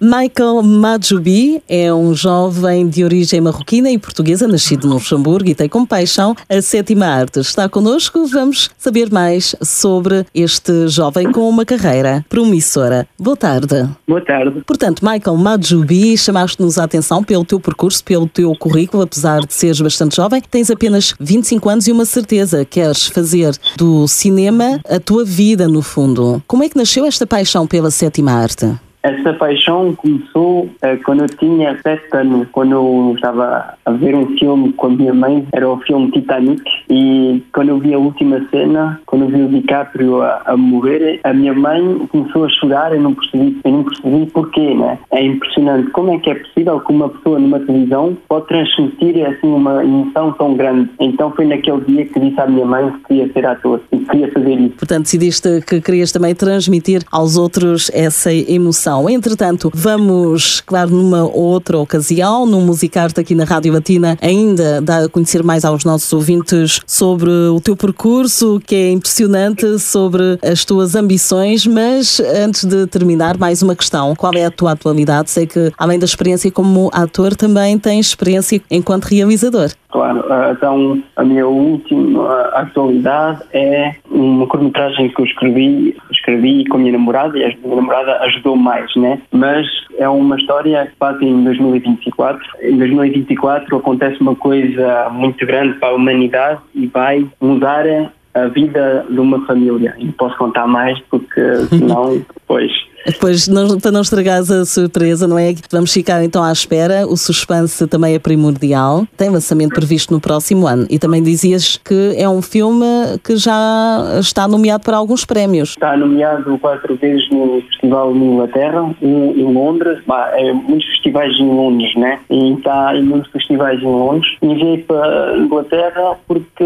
Michael Majoubi é um jovem de origem marroquina e portuguesa, nascido no Luxemburgo e tem como paixão a sétima arte. Está connosco, vamos saber mais sobre este jovem com uma carreira promissora. Boa tarde. Boa tarde. Portanto, Michael Majoubi, chamaste-nos a atenção pelo teu percurso, pelo teu currículo, apesar de seres bastante jovem, tens apenas 25 anos e uma certeza, queres fazer do cinema a tua vida, no fundo. Como é que nasceu esta paixão pela sétima arte? Essa paixão começou uh, quando eu tinha sete anos, quando eu estava a ver um filme com a minha mãe, era o filme Titanic, e quando eu vi a última cena, quando eu vi o DiCaprio a, a morrer, a minha mãe começou a chorar e não percebi, eu não percebi porquê, né? É impressionante como é que é possível que uma pessoa numa televisão pode transmitir assim uma emoção tão grande. Então foi naquele dia que disse à minha mãe que queria ser ator e queria fazer isso. Portanto, decidiste que querias também transmitir aos outros essa emoção. Entretanto, vamos, claro, numa outra ocasião, no Musicarte aqui na Rádio Latina, ainda dar a conhecer mais aos nossos ouvintes sobre o teu percurso, que é impressionante, sobre as tuas ambições, mas antes de terminar, mais uma questão. Qual é a tua atualidade? Sei que, além da experiência como ator, também tens experiência enquanto realizador. Claro, ah, então a minha última atualidade é uma curta-metragem que eu escrevi, escrevi com a minha namorada e a minha namorada ajudou mais, né? Mas é uma história que passa em 2024. Em 2024 acontece uma coisa muito grande para a humanidade e vai mudar a vida de uma família. E não posso contar mais porque senão depois depois, não, para não estragares a surpresa, não é? Vamos ficar então à espera. O suspense também é primordial. Tem lançamento previsto no próximo ano. E também dizias que é um filme que já está nomeado para alguns prémios. Está nomeado quatro vezes no Festival de Inglaterra, em Londres. Bah, é muitos festivais em Londres, né? E está em muitos festivais em Londres. E veio para a Inglaterra porque,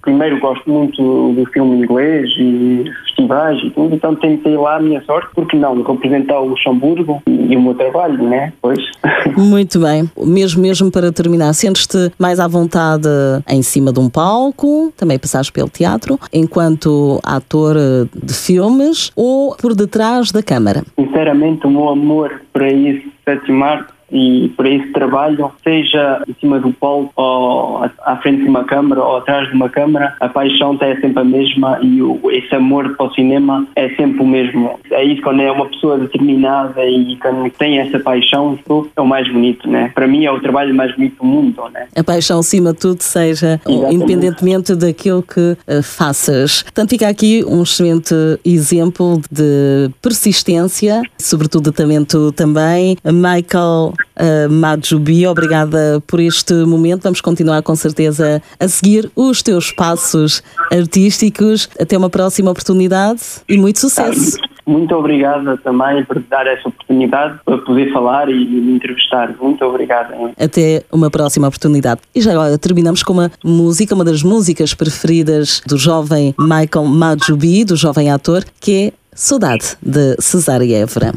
primeiro, gosto muito do filme inglês e festivais e tudo. Então tentei lá a minha sorte, porque não? representar o Luxemburgo e o meu trabalho, né? Pois. Muito bem. Mesmo, mesmo para terminar, sentes-te mais à vontade em cima de um palco, também passaste pelo teatro, enquanto ator de filmes ou por detrás da câmara? Sinceramente, o meu amor para isso, sétimo arte, e para esse trabalho, seja em cima do palco ou à frente de uma câmara ou atrás de uma câmara, a paixão é sempre a mesma e o, esse amor para o cinema é sempre o mesmo. É isso quando é uma pessoa determinada e quando tem essa paixão, é o mais bonito, né? Para mim é o trabalho mais bonito do mundo, né? A paixão acima de tudo seja Exatamente. independentemente daquilo que uh, faças. Portanto, fica aqui um excelente exemplo de persistência, sobretudo de talento também. Michael uh, Majubi, obrigada por este momento. Vamos continuar com certeza a seguir os teus passos artísticos. Até uma próxima oportunidade e muito sucesso. Muito obrigada também por dar essa oportunidade para poder falar e me entrevistar. Muito obrigada. Até uma próxima oportunidade. E já agora terminamos com uma música, uma das músicas preferidas do jovem Michael Majubi, do jovem ator, que é Saudade, de Cesária Évora.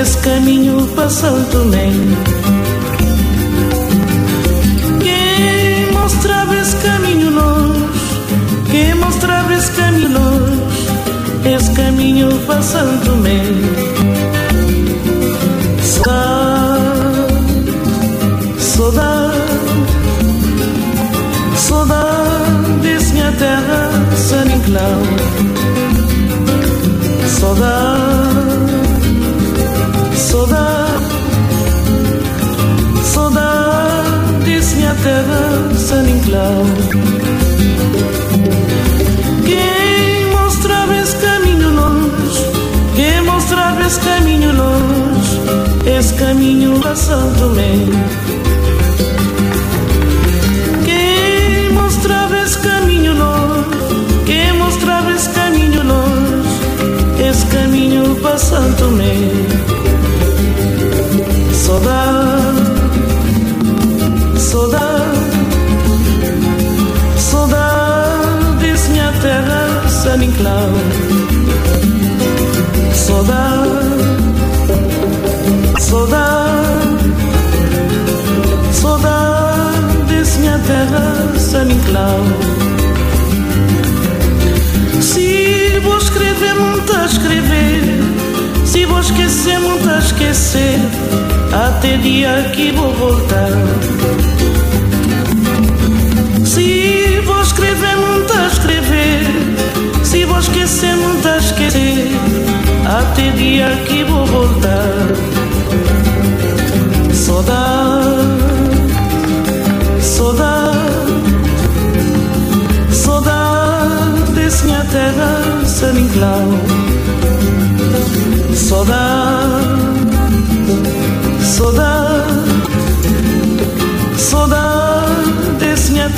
Esse caminho Santo Tomé. Quem mostrava esse caminho longe, quem mostrava esse caminho longe, esse caminho Santo Tomé. Saudade, saudade, saudade desse minha terra, San Inclau. caminho passando São Quem Que mostrava esse caminho nós? que mostrava esse caminho nós? esse caminho para São Tomé. Saudade Se vou escrever, muito a escrever. Se vou esquecer, muito a esquecer. Até dia que vou voltar. Se vou escrever, muito a escrever. Se vou esquecer, muito a esquecer. Até dia que vou voltar. Saudade, San Inclau. Saudade, saudade, saudade desse minha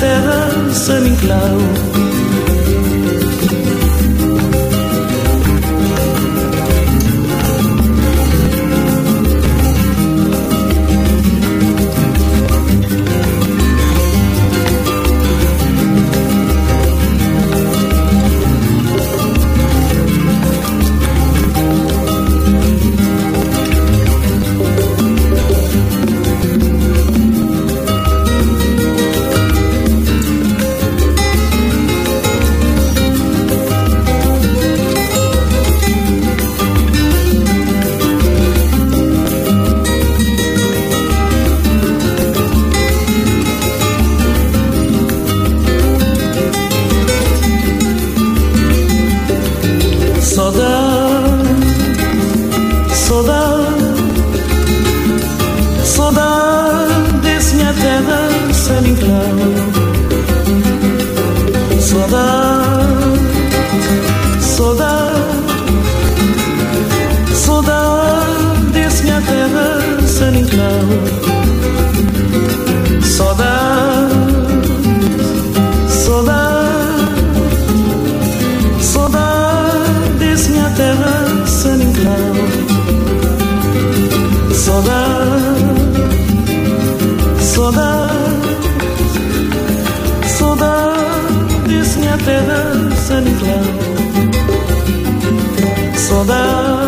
terra, San Inclau. Saudade, saudade, saudade.